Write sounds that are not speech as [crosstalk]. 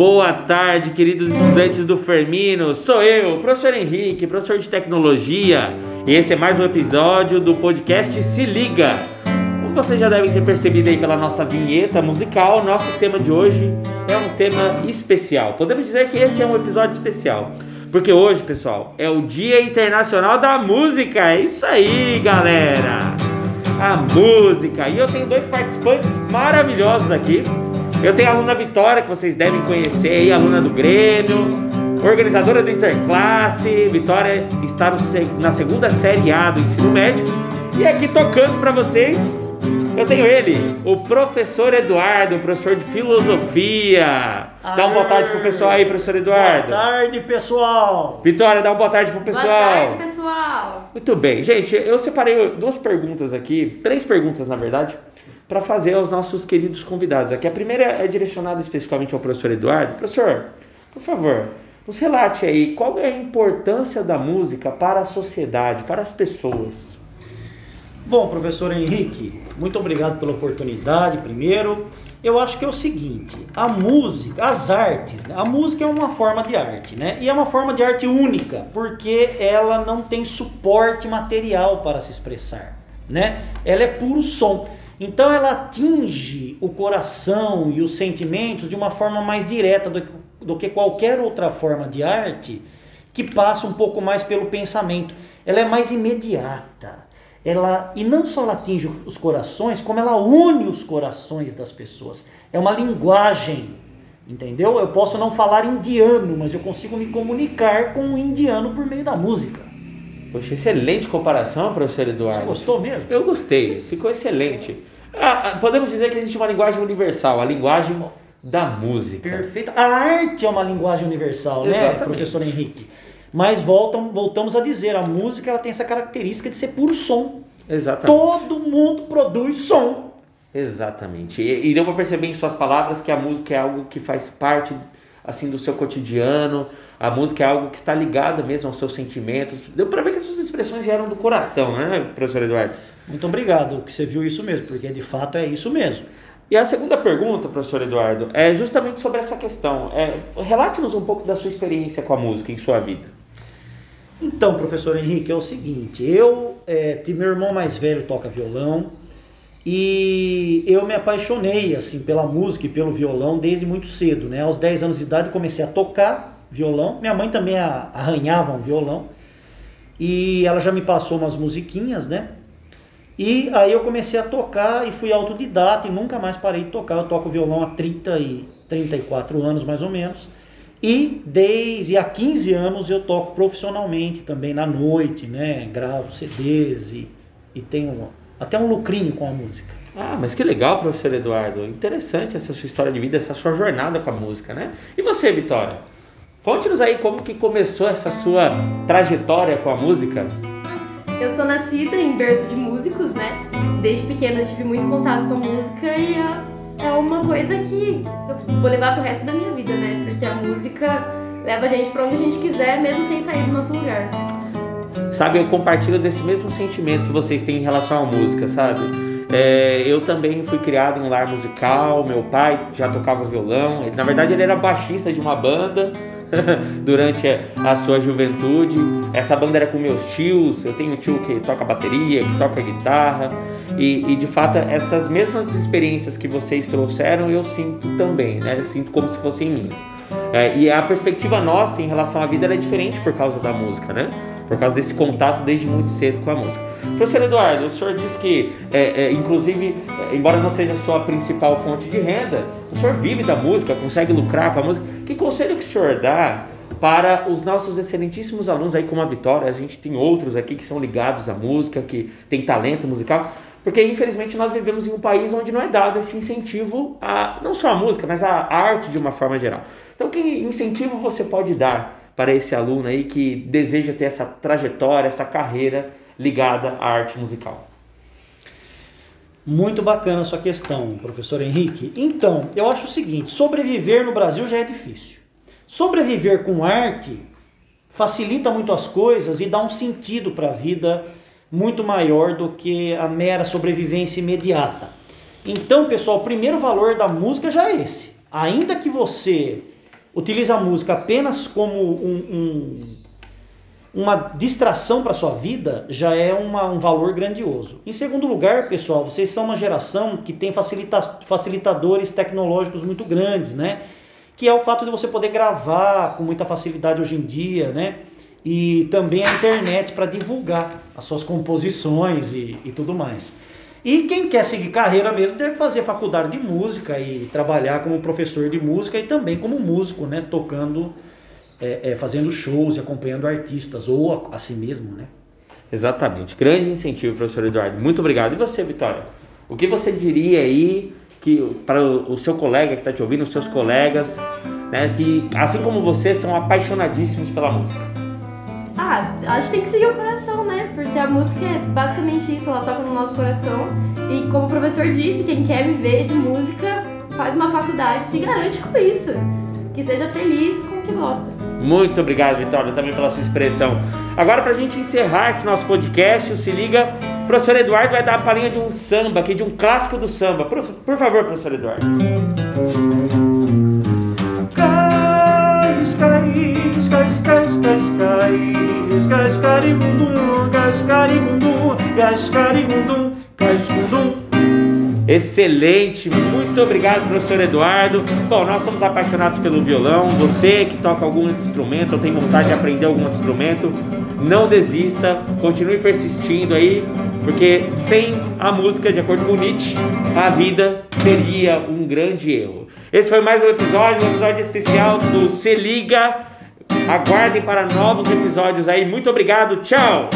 boa tarde, queridos estudantes do Fermino. Sou eu, professor Henrique, professor de tecnologia. E esse é mais um episódio do podcast Se Liga. Como vocês já devem ter percebido aí pela nossa vinheta musical, nosso tema de hoje é um tema especial. Podemos dizer que esse é um episódio especial. Porque hoje, pessoal, é o Dia Internacional da Música. É isso aí, galera! A música. E eu tenho dois participantes maravilhosos aqui. Eu tenho a aluna Vitória, que vocês devem conhecer aí, aluna do Grêmio, organizadora do Interclasse. Vitória está no, na segunda série A do ensino médio. E aqui tocando para vocês, eu tenho ele, o professor Eduardo, professor de filosofia. Dá uma boa tarde pro pessoal aí, professor Eduardo. Boa tarde, pessoal. Vitória, dá uma boa tarde pro pessoal. Boa tarde, pessoal. Muito bem, gente, eu separei duas perguntas aqui, três perguntas na verdade para fazer aos nossos queridos convidados. Aqui a primeira é direcionada especificamente ao professor Eduardo. Professor, por favor, nos relate aí qual é a importância da música para a sociedade, para as pessoas. Bom, professor Henrique, muito obrigado pela oportunidade. Primeiro, eu acho que é o seguinte: a música, as artes, né? a música é uma forma de arte, né? E é uma forma de arte única, porque ela não tem suporte material para se expressar, né? Ela é puro som. Então ela atinge o coração e os sentimentos de uma forma mais direta do que, do que qualquer outra forma de arte que passa um pouco mais pelo pensamento. Ela é mais imediata. Ela e não só ela atinge os corações, como ela une os corações das pessoas. É uma linguagem, entendeu? Eu posso não falar indiano, mas eu consigo me comunicar com o um indiano por meio da música. Poxa, excelente comparação, professor Eduardo. Você gostou mesmo? Eu gostei, ficou excelente. Ah, ah, podemos dizer que existe uma linguagem universal, a linguagem da música. Perfeito. A arte é uma linguagem universal, né, Exatamente. né, professor Henrique? Mas voltam, voltamos a dizer, a música ela tem essa característica de ser puro som. Exatamente. Todo mundo produz som. Exatamente. E, e deu para perceber em suas palavras que a música é algo que faz parte assim do seu cotidiano. A música é algo que está ligado mesmo aos seus sentimentos. Deu para ver que as suas expressões vieram do coração, né, professor Eduardo? Muito obrigado, que você viu isso mesmo, porque de fato é isso mesmo. E a segunda pergunta, professor Eduardo, é justamente sobre essa questão. É, Relate-nos um pouco da sua experiência com a música em sua vida. Então, professor Henrique, é o seguinte: eu, é, meu irmão mais velho toca violão e eu me apaixonei assim pela música e pelo violão desde muito cedo, né? Aos 10 anos de idade comecei a tocar violão. Minha mãe também arranhava um violão e ela já me passou umas musiquinhas, né? E aí eu comecei a tocar e fui autodidata e nunca mais parei de tocar. Eu toco violão há 30 e 34 anos mais ou menos. E desde há 15 anos eu toco profissionalmente também na noite, né? Gravo CDs e, e tenho até um lucrinho com a música. Ah, mas que legal, professor Eduardo. Interessante essa sua história de vida, essa sua jornada com a música, né? E você, Vitória? Conte-nos aí como que começou essa sua trajetória com a música. Eu sou nascida em berço de músicos, né? Desde pequena tive muito contato com a música e é uma coisa que eu vou levar pro resto da minha vida, né? Porque a música leva a gente para onde a gente quiser, mesmo sem sair do nosso lugar. Sabe, eu compartilho desse mesmo sentimento que vocês têm em relação à música, sabe? É, eu também fui criado em um lar musical, meu pai já tocava violão, ele, na verdade ele era baixista de uma banda [laughs] durante a, sua juventude. Essa banda era com meus tios, eu tenho um tio que toca bateria, que toca guitarra, e, e de fato essas mesmas experiências que vocês trouxeram eu sinto também, né? Eu sinto como se fossem minhas. É, e a perspectiva nossa em relação à vida é diferente por causa da música, né? Por causa desse contato desde muito cedo com a música. Professor Eduardo, o senhor disse que, é, é, inclusive, é, embora não seja a sua principal fonte de renda, o senhor vive da música, consegue lucrar com a música. Que conselho que o senhor dá para os nossos excelentíssimos alunos aí como a Vitória? A gente tem outros aqui que são ligados à música, que tem talento musical. Porque infelizmente nós vivemos em um país onde não é dado esse incentivo a não só a música, mas a arte de uma forma geral. Então, que incentivo você pode dar para esse aluno aí que deseja ter essa trajetória, essa carreira ligada à arte musical? Muito bacana a sua questão, professor Henrique. Então, eu acho o seguinte: sobreviver no Brasil já é difícil. Sobreviver com arte facilita muito as coisas e dá um sentido para a vida muito maior do que a mera sobrevivência imediata. Então, pessoal, o primeiro valor da música já é esse. Ainda que você utiliza a música apenas como um, um, uma distração para sua vida, já é uma, um valor grandioso. Em segundo lugar, pessoal, vocês são uma geração que tem facilita facilitadores tecnológicos muito grandes, né? Que é o fato de você poder gravar com muita facilidade hoje em dia, né? E também a internet para divulgar as suas composições e, e tudo mais. E quem quer seguir carreira mesmo deve fazer faculdade de música e trabalhar como professor de música e também como músico, né? Tocando, é, é, fazendo shows e acompanhando artistas ou a, a, si mesmo, né? Exatamente. Grande incentivo, professor Eduardo. Muito obrigado. E você, Vitória? O que você diria aí que para o, seu colega que está te ouvindo, os seus colegas, né? Que assim como você são apaixonadíssimos pela música? Ah, acho que tem que seguir o coração, né? Porque a música é basicamente isso, ela toca no nosso coração. E como o professor disse, quem quer viver de música faz uma faculdade, se garante com isso. Que seja feliz com o que gosta. Muito obrigado, Vitória, também pela sua expressão. Agora, pra gente encerrar esse nosso podcast, Se Liga, o professor Eduardo vai dar a palhinha de um samba aqui, de um clássico do samba. Por, por favor, professor Eduardo. Excelente, muito obrigado, professor Eduardo. Bom, nós somos apaixonados pelo violão. Você que toca algum instrumento ou tem vontade de aprender algum instrumento, não desista, continue persistindo aí, porque sem a música, de acordo com Nietzsche, a vida seria um grande erro. Esse foi mais um episódio, um episódio especial do Se Liga Aguardem para novos episódios aí. Muito obrigado. Tchau!